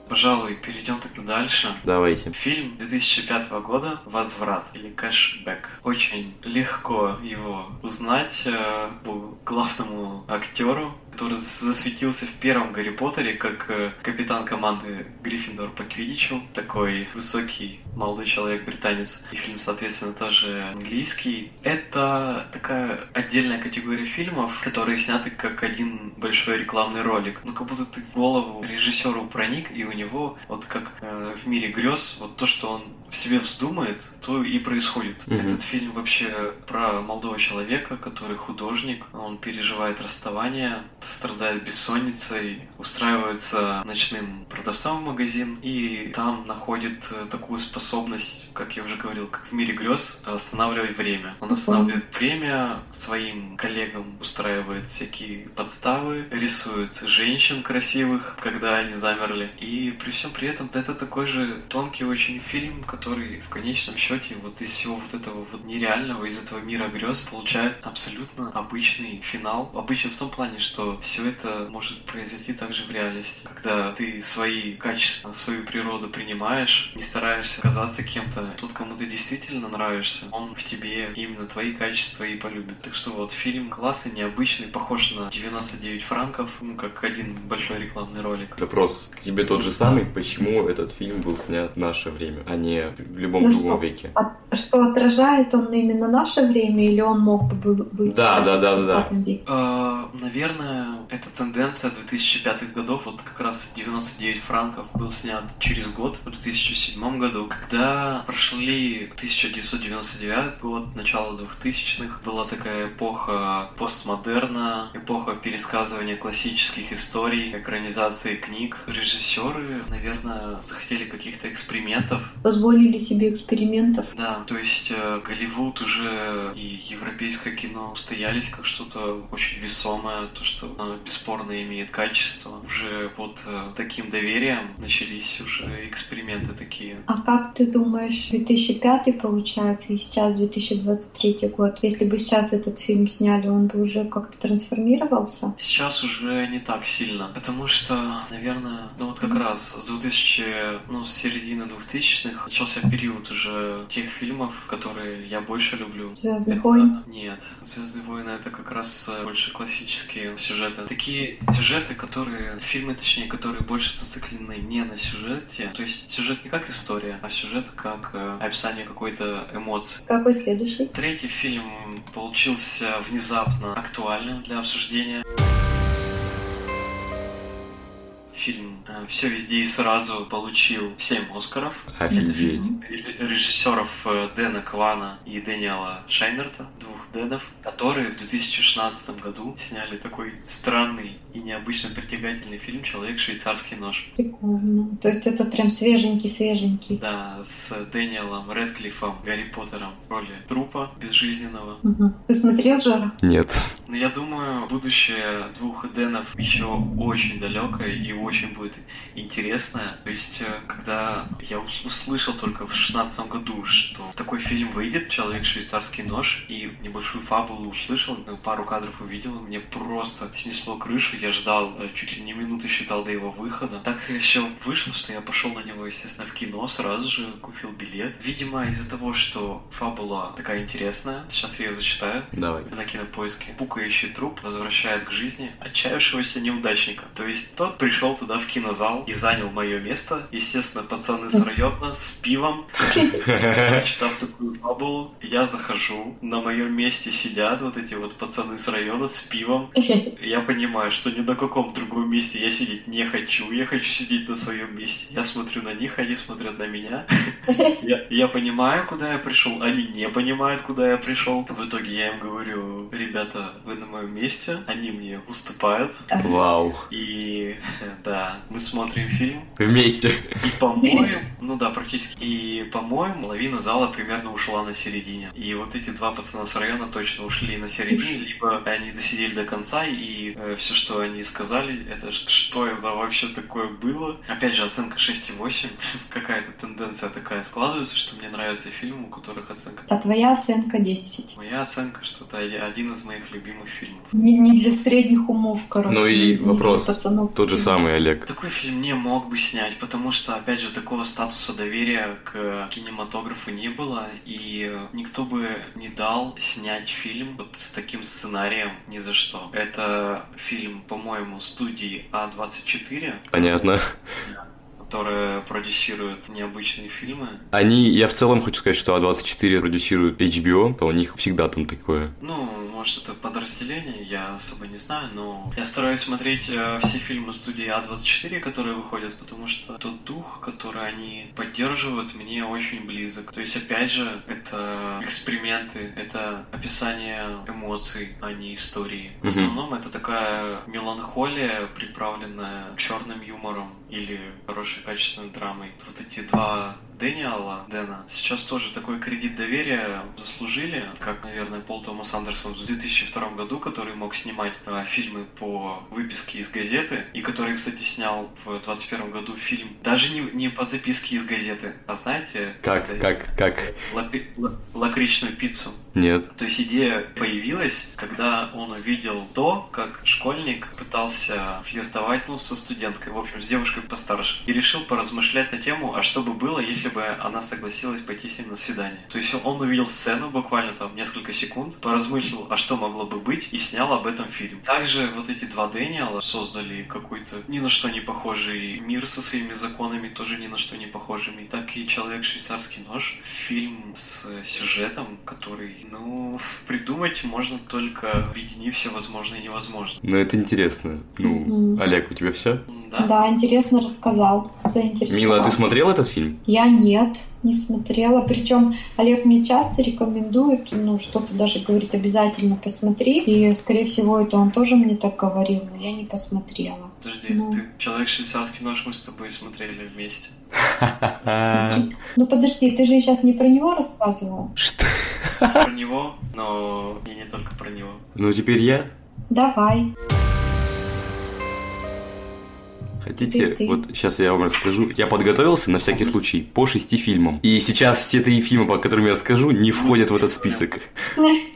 Пожалуй, перейдем тогда дальше. Давайте. Фильм 2005 года «Возврат» или «Кэшбэк». Очень легко его узнать э, по главному актеру, который засветился в первом Гарри Поттере как э, капитан команды Гриффиндор по Квиддичу. Такой высокий молодой человек-британец. И фильм, соответственно, тоже английский. Это такая отдельная категория фильмов, которые сняты как один большой рекламный ролик. Ну, как будто ты голову режиссеру проник, и у него, вот как э, в мире грез, вот то, что он себе вздумает, то и происходит. Мгм. Этот фильм вообще про молодого человека, который художник, он переживает расставание, страдает бессонницей, устраивается ночным продавцом в магазин и там находит э, такую способность, как я уже говорил, как в мире грез, останавливать время. Он останавливает время, своим коллегам устраивает всякие подставы, рисует женщин красивых, когда они замерли. И при всем при этом это такой же тонкий очень фильм, который в конечном счете вот из всего вот этого вот нереального, из этого мира грез получает абсолютно обычный финал. Обычно в том плане, что все это может произойти также в реальности. Когда ты свои качества, свою природу принимаешь, не стараешься казаться кем-то, тот, кому ты действительно нравишься, он в тебе именно твои качества и полюбит. Так что вот фильм классный, необычный, похож на 99 франков, ну как один большой рекламный ролик. Вопрос к тебе тот же самый. Почему этот фильм был снят в наше время, а не в любом Ну другом что, веке? А что отражает он именно наше время, или он мог бы быть Да, в да, да, да, да. 20 веке? А, Наверное, это тенденция 2005 годов. Вот как раз 99 франков был снят через год, в 2007 году, когда прошли 1999 год, начало 2000-х. Была такая эпоха постмодерна, эпоха пересказывания классических историй, экранизации книг. Режиссеры, наверное, захотели каких-то экспериментов, Позволили себе экспериментов. да, то есть э, Голливуд уже и европейское кино устоялись как что-то очень весомое, то, что оно бесспорно имеет качество. Уже под э, таким доверием начались уже эксперименты такие. А как ты думаешь, 2005 получается и сейчас 2023 год? Если бы сейчас этот фильм сняли, он бы уже как-то трансформировался? Сейчас уже не так сильно, потому что, наверное, ну вот как раз с 2000, ну с середины 2000-х начался период уже тех фильмов, которые я больше люблю. Звездных войн? Нет, Звездные войны это как раз э, больше классические сюжеты. Такие сюжеты, которые, фильмы точнее, которые больше зациклены не на сюжете. То есть сюжет не как история, а сюжет как э, описание какой-то эмоции. Какой следующий? Третий фильм получился внезапно актуальным для обсуждения фильм «Все везде и сразу» получил 7 Оскаров. Офигеть. Режиссеров э, Дэна Квана и Дэниела Шайнерта, двух Дэнов, которые в 2016 году сняли такой странный и необычно притягательный фильм «Человек швейцарский нож». Прикольно. То есть это прям свеженький-свеженький. Да, с Дэниелом Редклиффом, Гарри Поттером в роли трупа безжизненного. Угу. Ты смотрел Жора? Нет. Но я думаю, будущее двух Дэнов еще очень далекое и очень будет интересное. То есть, э, когда я услышал только в шестнадцатом году, что такой фильм выйдет, «Человек швейцарский нож», и небольшую фабулу услышал, пару кадров увидел, мне просто снесло крышу, я ждал, э, чуть ли не минуты считал до его выхода. Так еще вышло, что я пошел на него, естественно, в кино, сразу же купил билет. Видимо, из-за того, что фабула такая интересная, сейчас я ее зачитаю. Давай. На кинопоиске. Пукающий труп возвращает к жизни отчаявшегося неудачника. То есть тот пришел туда в кинозал и занял мое место. Естественно, пацаны с района с пивом. Читав такую фабулу, я захожу, на моем месте сидят вот эти вот пацаны с района с пивом. Я понимаю, что ни на каком другом месте я сидеть не хочу. Я хочу сидеть на своем месте. Я смотрю на них, они смотрят на меня. Я, я понимаю, куда я пришел. Они не понимают, куда я пришел. В итоге я им говорю, ребята, вы на моем месте. Они мне уступают. Вау. И да, мы смотрим фильм. Вместе. И по-моему, ну да, практически. И по-моему, половина зала примерно ушла на середине. И вот эти два пацана с района точно ушли на середине, либо они досидели до конца, и э, все, что они сказали, это что это вообще такое было. Опять же, оценка 6,8. Какая-то тенденция такая складывается, что мне нравятся фильмы, у которых оценка. А твоя оценка 10? Моя оценка, что это один из моих любимых фильмов. Не, не для средних умов, короче. Ну и не для вопрос. пацанов. Тот же самый Олег. Такой фильм не мог бы снять, потому что, опять же, такого статуса доверия к кинематографу не было, и никто бы не дал снять фильм вот с таким сценарием ни за что. Это фильм, по-моему, студии А24, Понятно. Которая продюсирует необычные фильмы. Они, я в целом хочу сказать, что А24 продюсирует HBO, то у них всегда там такое. Ну, может, это подразделение, я особо не знаю, но я стараюсь смотреть э, все фильмы студии А24, которые выходят, потому что тот дух, который они поддерживают, мне очень близок. То есть, опять же, это эксперименты, это описание эмоций, а не истории. В основном это такая меланхолия, приправленная черным юмором или хорошей качественной драмой. Вот эти два Дэниала, Дэна, сейчас тоже такой кредит доверия заслужили, как, наверное, Пол Томас Андерсон в 2002 году, который мог снимать э, фильмы по выписке из газеты, и который, кстати, снял в 2021 году фильм даже не, не по записке из газеты, а знаете... Как, это- как, как? лапи- ла- лакричную пиццу. Нет. То есть идея появилась, когда он увидел то, как школьник пытался флиртовать ну, со студенткой, в общем, с девушкой постарше, и решил поразмышлять на тему, а что бы было, если бы она согласилась пойти с ним на свидание. То есть он увидел сцену буквально там несколько секунд, поразмыслил, а что могло бы быть, и снял об этом фильм. Также вот эти два Дэниела создали какой-то ни на что не похожий мир со своими законами, тоже ни на что не похожими. Так и «Человек швейцарский нож» фильм с сюжетом, который, ну, придумать можно только объединив все возможное и невозможное. Ну, это интересно. Ну. Олег, у тебя все? Да? Да, интересно рассказал. Заинтересовал. Мила, а ты смотрел этот фильм? Я нет, не смотрела. Причем Олег мне часто рекомендует, ну, что-то даже говорит, обязательно посмотри. И, скорее всего, это он тоже мне так говорил, но я не посмотрела. Подожди, Ну. ты «Человек швейцарский нож» мы с тобой смотрели вместе. Ну, подожди, ты же сейчас не про него рассказывал? Что? Про него, но и не только про него. Ну, теперь я. Давай. Хотите, Ты- ты. вот сейчас я вам расскажу. Я подготовился на всякий случай по шести фильмам. И сейчас все три фильма, по которым я расскажу, не входят в этот список.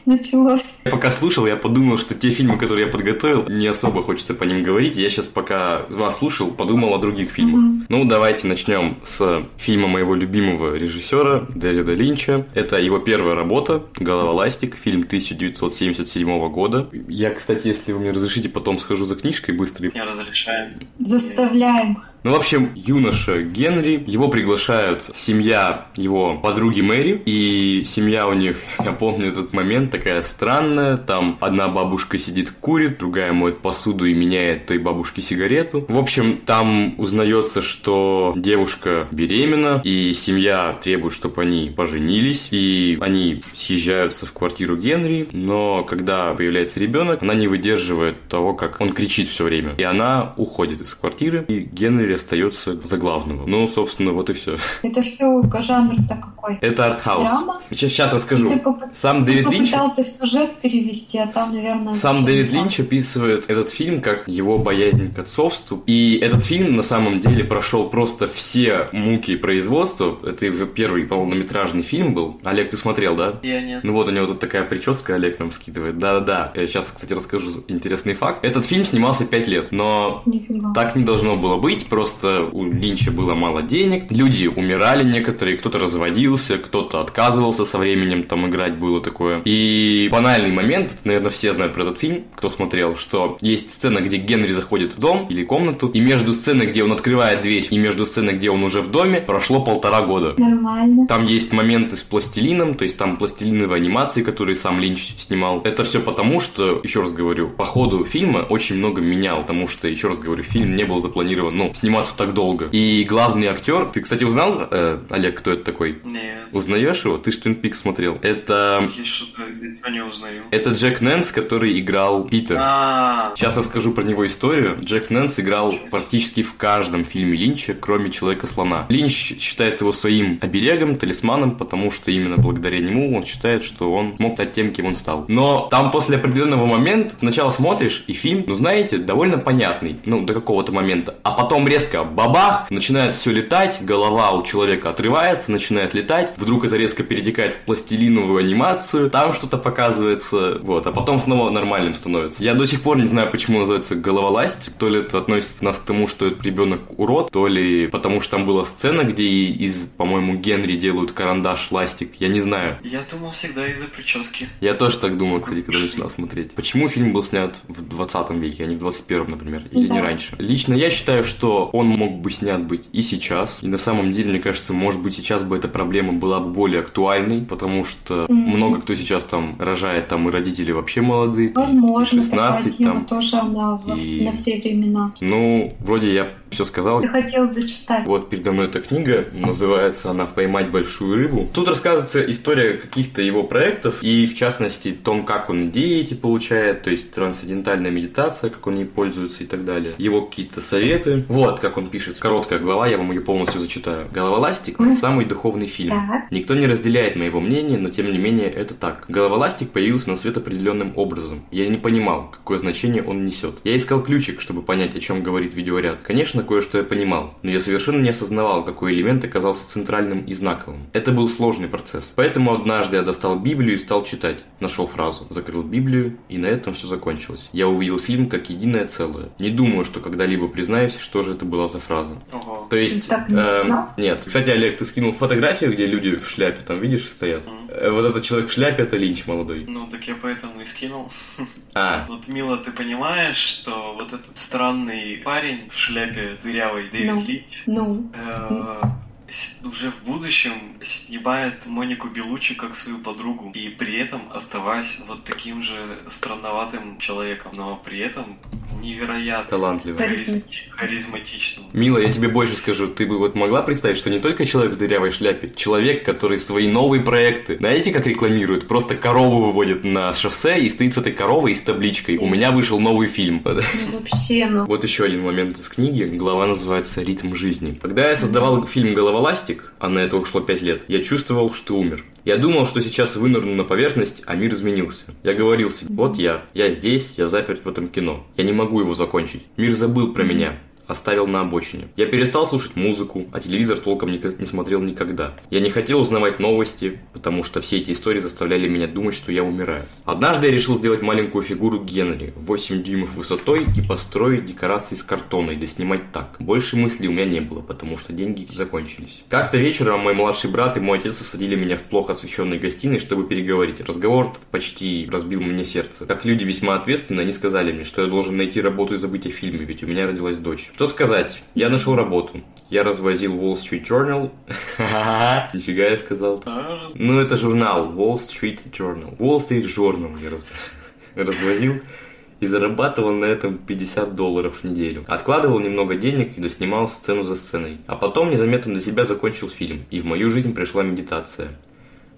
Началось. Я пока слушал, я подумал, что те фильмы, которые я подготовил, не особо хочется по ним говорить. Я сейчас пока вас слушал, подумал о других фильмах. Ну, давайте начнем с фильма моего любимого режиссера Дэвида Линча. Это его первая работа «Голова ластик», фильм 1977 года. Я, кстати, если вы мне разрешите, потом схожу за книжкой быстро. Не разрешаем. Заставляем. Ну, в общем, юноша Генри, его приглашают семья его подруги Мэри, и семья у них, я помню этот момент, такая странная, там одна бабушка сидит курит, другая моет посуду и меняет той бабушке сигарету. В общем, там узнается, что девушка беременна, и семья требует, чтобы они поженились, и они съезжаются в квартиру Генри, но когда появляется ребенок, она не выдерживает того, как он кричит все время, и она уходит из квартиры, и Генри остается за главного. Ну, собственно, вот и все. Это что жанр-то какой? Это артхаус. Драма? Сейчас, сейчас расскажу. Ты поп- Сам Ты Дэвид Линч попытался в сюжет перевести, а там, наверное... Сам Дэвид Линч описывает этот фильм как его боязнь к отцовству. И этот фильм на самом деле прошел просто все муки производства. Это его первый полнометражный фильм был. Олег, ты смотрел, да? Я нет. Ну вот у него тут такая прическа, Олег нам скидывает. Да-да-да. Я сейчас, кстати, расскажу интересный факт. Этот фильм снимался 5 лет, но так не должно было быть, просто у Линча было мало денег, люди умирали некоторые, кто-то разводился, кто-то отказывался со временем, там играть было такое. И банальный момент, это, наверное, все знают про этот фильм, кто смотрел, что есть сцена, где Генри заходит в дом или комнату, и между сценой, где он открывает дверь, и между сценой, где он уже в доме, прошло полтора года. Нормально. Там есть моменты с пластилином, то есть там пластилиновые анимации, которые сам Линч снимал. Это все потому, что, еще раз говорю, по ходу фильма очень много менял, потому что, еще раз говорю, фильм не был запланирован, ну, сниматься так долго. И главный актер, ты, кстати, узнал, э, Олег, кто это такой? Нет. Узнаешь его? Ты же Peaks смотрел. Это... Я что-то не узнаю. Это Джек Нэнс, который играл Питера. А, Сейчас расскажу про него историю. Джек Нэнс играл практически в каждом фильме Линча, кроме Человека-слона. Линч считает его своим оберегом, талисманом, потому что именно благодаря нему он считает, что он мог стать тем, кем он стал. Но там после определенного момента сначала смотришь, и фильм, ну знаете, довольно понятный, ну до какого-то момента. А потом резко бабах, начинает все летать, голова у человека отрывается, начинает летать, вдруг это резко перетекает в пластилиновую анимацию, там что-то показывается, вот, а потом снова нормальным становится. Я до сих пор не знаю, почему называется головоластик, то ли это относится нас к тому, что этот ребенок урод, то ли потому что там была сцена, где из, по-моему, Генри делают карандаш ластик, я не знаю. я думал всегда из-за прически. Я тоже так думал, кстати, когда начинал смотреть. Почему фильм был снят в 20 веке, а не в 21, например, или не Да. раньше? Лично я считаю, что он мог бы снят быть и сейчас. И на самом деле, мне кажется, может быть, сейчас бы эта проблема была бы более актуальной, потому что Мгм. много кто сейчас там рожает, там и родители вообще молодые. Возможно, 16 такая тема там. тоже она И- на все времена. Ну, вроде я все сказал. Ты хотел зачитать. Вот передо мной эта книга, называется она «Поймать большую рыбу». Тут рассказывается история каких-то его проектов, и в частности том, как он идеи эти получает, то есть трансцендентальная медитация, как он ей пользуется и так далее. Его какие-то советы. Вот, как он пишет. Короткая глава, я вам ее полностью зачитаю. «Головоластик» — самый духовный фильм. Так. Никто не разделяет моего мнения, но тем не менее это так. Головоластик появился на свет определенным образом. Я не понимал, какое значение он несет. Я искал ключик, чтобы понять, о чем говорит видеоряд. Конечно, кое-что я понимал, но я совершенно не осознавал, какой элемент оказался центральным и знаковым. Это был сложный процесс. Поэтому однажды я достал Библию и стал читать. Нашел фразу, закрыл Библию, и на этом все закончилось. Я увидел фильм как единое целое. Не думаю, что когда-либо признаюсь, что же это была за фраза. Ого. То есть... так не признал? нет. Кстати, Олег, ты скинул фотографию, где люди в шляпе, там, видишь, стоят? Э, Вот этот человек в шляпе, это Линч молодой. Ну, так я поэтому и скинул. А, Вот, Мила, ты понимаешь, что вот этот странный парень в шляпе дырявой, Дэвид Ну. Линч, Ну, э, с- уже в будущем снимает Монику Белучи как свою подругу, и при этом оставаясь вот таким же странноватым человеком, но при этом невероятно талантливый. харизматично. харизматичным. Мила, я тебе больше скажу, ты бы вот могла представить, что не только человек в дырявой шляпе, человек, который свои новые проекты, знаете, как рекламирует? Просто корову выводит на шоссе и стоит с этой коровой и с табличкой «У меня вышел новый фильм». Ну, вообще, ну. Вот еще один момент из книги. Глава называется «Ритм жизни». Когда я создавал фильм «Головоластик», а на это ушло пять лет, я чувствовал, что умер. Я думал, что сейчас вынырну на поверхность, а мир изменился. Я говорил себе, вот я, я здесь, я заперт в этом кино. Я не могу его закончить. Мир забыл про меня. Оставил на обочине. Я перестал слушать музыку, а телевизор толком не, не смотрел никогда. Я не хотел узнавать новости, потому что все эти истории заставляли меня думать, что я умираю. Однажды я решил сделать маленькую фигуру Генри, 8 дюймов высотой и построить декорации из картона и доснимать так. Больше мыслей у меня не было, потому что деньги закончились. Как-то вечером мой младший брат и мой отец усадили меня в плохо освещенной гостиной, чтобы переговорить. Разговор почти разбил мне сердце. Как люди весьма ответственны, они сказали мне, что я должен найти работу и забыть о фильме, ведь у меня родилась дочь. Что сказать? Я нашел работу. Я развозил Wall Street Journal. Нифига я сказал. Ну, это журнал Wall Street Journal. Wall Street Journal я раз... развозил и зарабатывал на этом 50 долларов в неделю. Откладывал немного денег и доснимал сцену за сценой. А потом незаметно для себя закончил фильм, и в мою жизнь пришла медитация.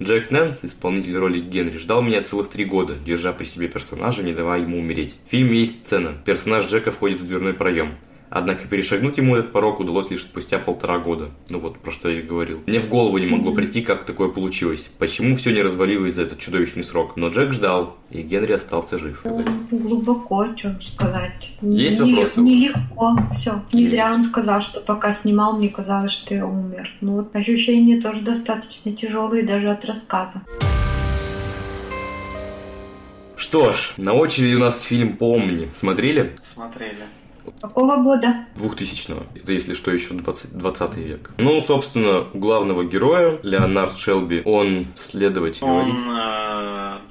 Джек Нэнс, исполнитель роли Генри, ждал меня целых три года, держа при себе персонажа, не давая ему умереть. В фильме есть сцена. Персонаж Джека входит в дверной проем. Однако перешагнуть ему этот порог удалось лишь спустя полтора года. Ну вот, про что я и говорил. Мне в голову не могло прийти, как такое получилось. Почему все не развалилось за этот чудовищный срок. Но Джек ждал, и Генри остался жив. Глубоко, что сказать. Есть не, вопросы? Нелегко, все. Не зря он сказал, что пока снимал, мне казалось, что я умер. Ну вот ощущения тоже достаточно тяжелые даже от рассказа. Что ж, на очереди у нас фильм «Помни». Смотрели? Смотрели. Какого года? 2000-го. Это, если что, еще 20, 20 век. Ну, собственно, у главного героя, Леонард Шелби, он следователь, Он говорить.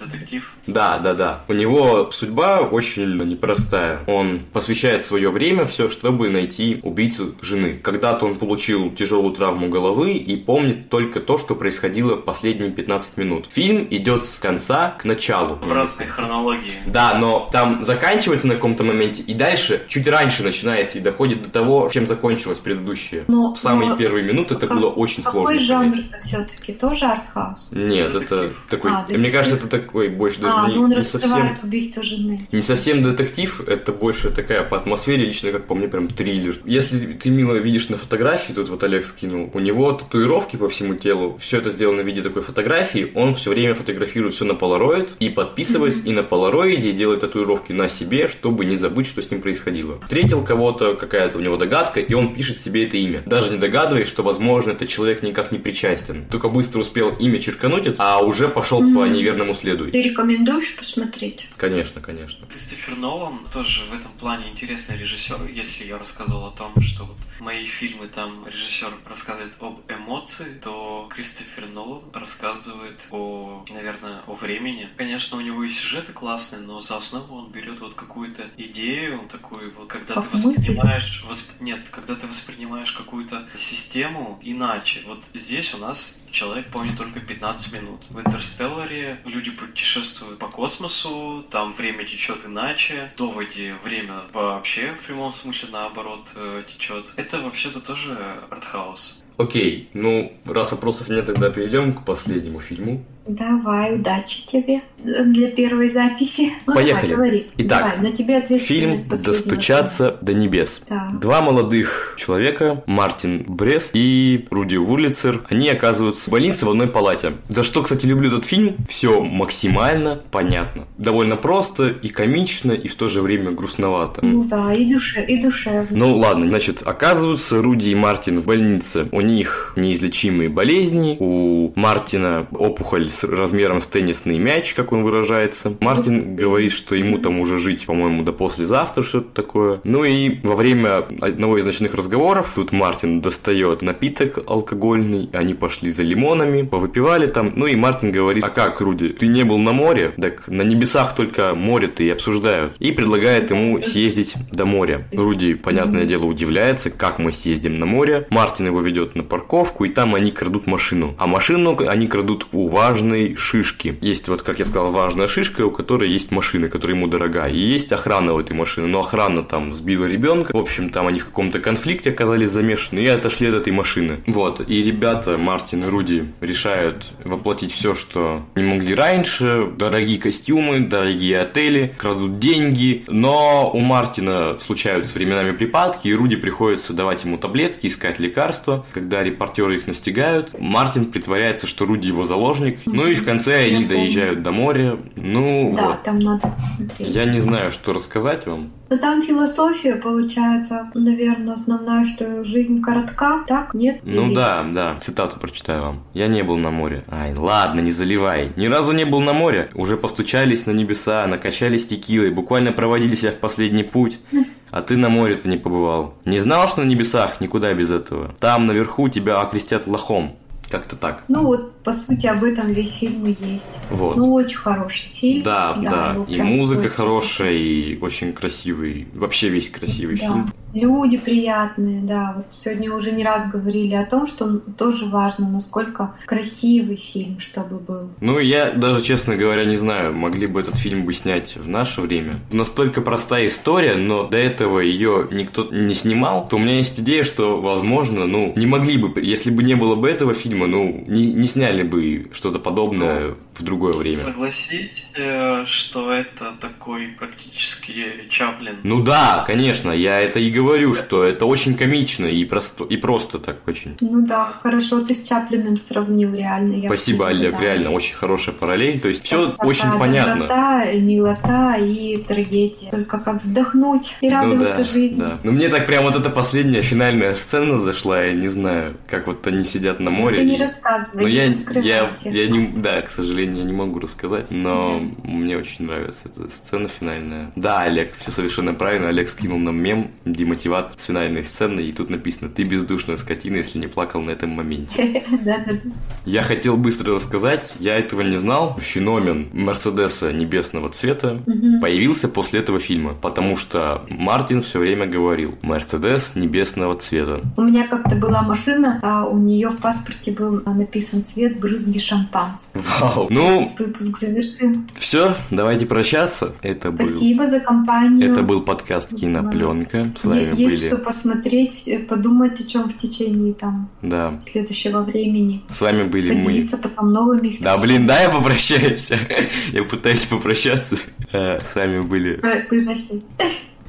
Детектив. Да, да, да. У него судьба очень непростая. Он посвящает свое время все, чтобы найти убийцу жены. Когда-то он получил тяжелую травму головы и помнит только то, что происходило последние 15 минут. Фильм идет с конца к началу. Обратной хронологии. Да, но там заканчивается на каком-то моменте, и дальше чуть раньше начинается и доходит до того, чем закончилось предыдущее. Но- в самые но первые минуты это как- было очень Какой сложно. жанр понять. это все-таки? Тоже артхаус? Нет, Детектив. это такой. А, мне кажется, это такой больше даже а, не, ну он не совсем. убийство жены. Не совсем детектив, это больше такая по атмосфере, лично как по мне, прям триллер. Если ты мило видишь на фотографии, тут вот Олег скинул, у него татуировки по всему телу, все это сделано в виде такой фотографии, он все время фотографирует все на полароид и подписывает и на полароиде, и делает татуировки на себе, чтобы не забыть, что с ним происходило. Встретил кого-то, какая-то у него догадка, и он пишет себе это имя. Даже не догадываясь, что, возможно, этот человек никак не причастен. Только быстро успел имя черкануть, а уже пошел по неверному следу. Ты рекомендуешь посмотреть? Конечно, конечно. Кристофер Нолан тоже в этом плане интересный режиссер. Если я рассказывал о том, что вот мои фильмы там режиссер рассказывает об эмоции, то Кристофер Нолан рассказывает о, наверное, о времени. Конечно, у него и сюжеты классные, но за основу он берет вот какую-то идею, такую вот, когда Как ты воспринимаешь, восп- нет, когда ты воспринимаешь какую-то систему иначе. Вот здесь у нас человек помнит только 15 минут. В Интерстелларе люди путешествуют по космосу, там время течет иначе. В доводе время вообще в прямом смысле наоборот э, течет. Это вообще-то тоже артхаус. Окей, ну, раз вопросов нет, тогда перейдем к последнему фильму. Давай, удачи тебе для первой записи. Ну, Поехали. Давай, говори. Итак, давай, на тебе Фильм «Достучаться до небес». Так. Два молодых человека, Мартин Брест и Руди Вулицер, они оказываются в больнице в одной палате. За что, кстати, люблю этот фильм, все максимально понятно. Довольно просто и комично, и в то же время грустновато. Ну да, и душе, и душевно. Ну ладно, значит, оказываются Руди и Мартин в больнице. У них неизлечимые болезни. У Мартина опухоль с размером с теннисный мяч, как он выражается. Мартин говорит, что ему там уже жить, по-моему, до послезавтра, что-то такое. Ну и во время одного из ночных разговоров тут Мартин достает напиток алкогольный. Они пошли за лимонами, повыпивали там. Ну и Мартин говорит, а как, Руди, ты не был на море? Так на небесах только море-то и обсуждают. И предлагает ему съездить до моря. Руди, понятное дело, удивляется, как мы съездим на море. Мартин его ведет на парковку, и там они крадут машину. А машину они крадут у важной шишки. Есть вот, как я сказал, важная шишка, у которой есть машина, которая ему дорога. И есть охрана у этой машины. Но охрана там сбила ребенка. В общем, там они в каком-то конфликте оказались замешаны и отошли от этой машины. Вот. И ребята, Мартин и Руди, решают воплотить все, что не могли раньше. Дорогие костюмы, дорогие отели, крадут деньги. Но у Мартина случаются временами припадки, и Руди приходится давать ему таблетки, искать лекарства. Когда репортеры их настигают, Мартин притворяется, что Руди его заложник. Ну и в конце Я они помню. доезжают до моря. Ну Да, вот. там надо посмотреть. Я не знаю, что рассказать вам. Но там философия получается, наверное, основная, что жизнь коротка, так? Нет? Ну Или- да, да. Цитату прочитаю вам. Я не был на море. Ай, ладно, не заливай. Ни разу не был на море. Уже постучались на небеса, накачались текилой, буквально проводили себя в последний путь. А ты на море-то не побывал. Не знал, что на небесах никуда без этого. Там наверху тебя окрестят лохом. Как-то так. Ну вот, по сути, об этом весь фильм и есть. Вот. Ну, очень хороший фильм. Да, да, его и музыка очень хорошая, и очень красивый, вообще весь красивый Да. фильм. Люди приятные, да. Вот сегодня уже не раз говорили о том, что тоже важно, насколько красивый фильм, чтобы был. Ну, я даже, честно говоря, не знаю, могли бы этот фильм бы снять в наше время. Настолько простая история, но до этого ее никто не снимал, то у меня есть идея, что, возможно, ну, не могли бы, если бы не было бы этого фильма, ну, не, не сняли бы что-то подобное в другое время. Согласись, э, что это такой практически Чаплин. Ну да, конечно, я это и говорю, что это очень комично и просто, и просто так очень. Ну да, хорошо, ты с Чаплиным сравнил, реально. Я Спасибо, Олег, реально очень хорошая параллель. То есть все очень понятно. Доброта, милота и трагедия. Только как вздохнуть и Ну радоваться да, жизни. да. Ну мне так прям вот эта последняя финальная сцена зашла, я не знаю, как вот они сидят на Ну, море. ты не и- рассказывай, Ну не я, я, я не, да, к сожалению, я не могу рассказать, но мне очень нравится эта сцена финальная. Да, Олег, все совершенно правильно. Олег скинул нам мем, демотиватор с финальной сцены, и тут написано «Ты бездушная скотина, если не плакал на этом моменте». Да-да-да. Я хотел быстро рассказать, я этого не знал. Феномен Мерседеса небесного цвета появился после этого фильма, потому что Мартин все время говорил «Мерседес небесного цвета». У меня как-то была машина, а у нее в паспорте был написан цвет брызги шампанского. Вау. Ну, Выпуск завершен. все, давайте прощаться. Это был, Спасибо за компанию. это был подкаст Кинопленка. С вами Есть что были, посмотреть, в- подумать о чем в течение там да, следующего времени. с вами были мы. Поделиться потом новыми Да, блин, да, я попрощаюсь. Я пытаюсь попрощаться. Э, С вами были,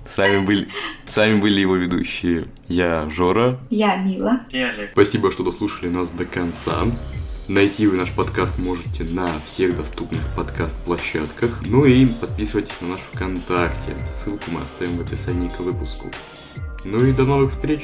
с вами были, с вами были его ведущие. Я Жора. Я Мила. И Олег. Спасибо, что дослушали нас до конца. Найти вы наш подкаст можете на всех доступных подкаст-площадках. Ну и подписывайтесь на наш ВКонтакте. Ссылку мы оставим в описании к выпуску. Ну и до новых встреч!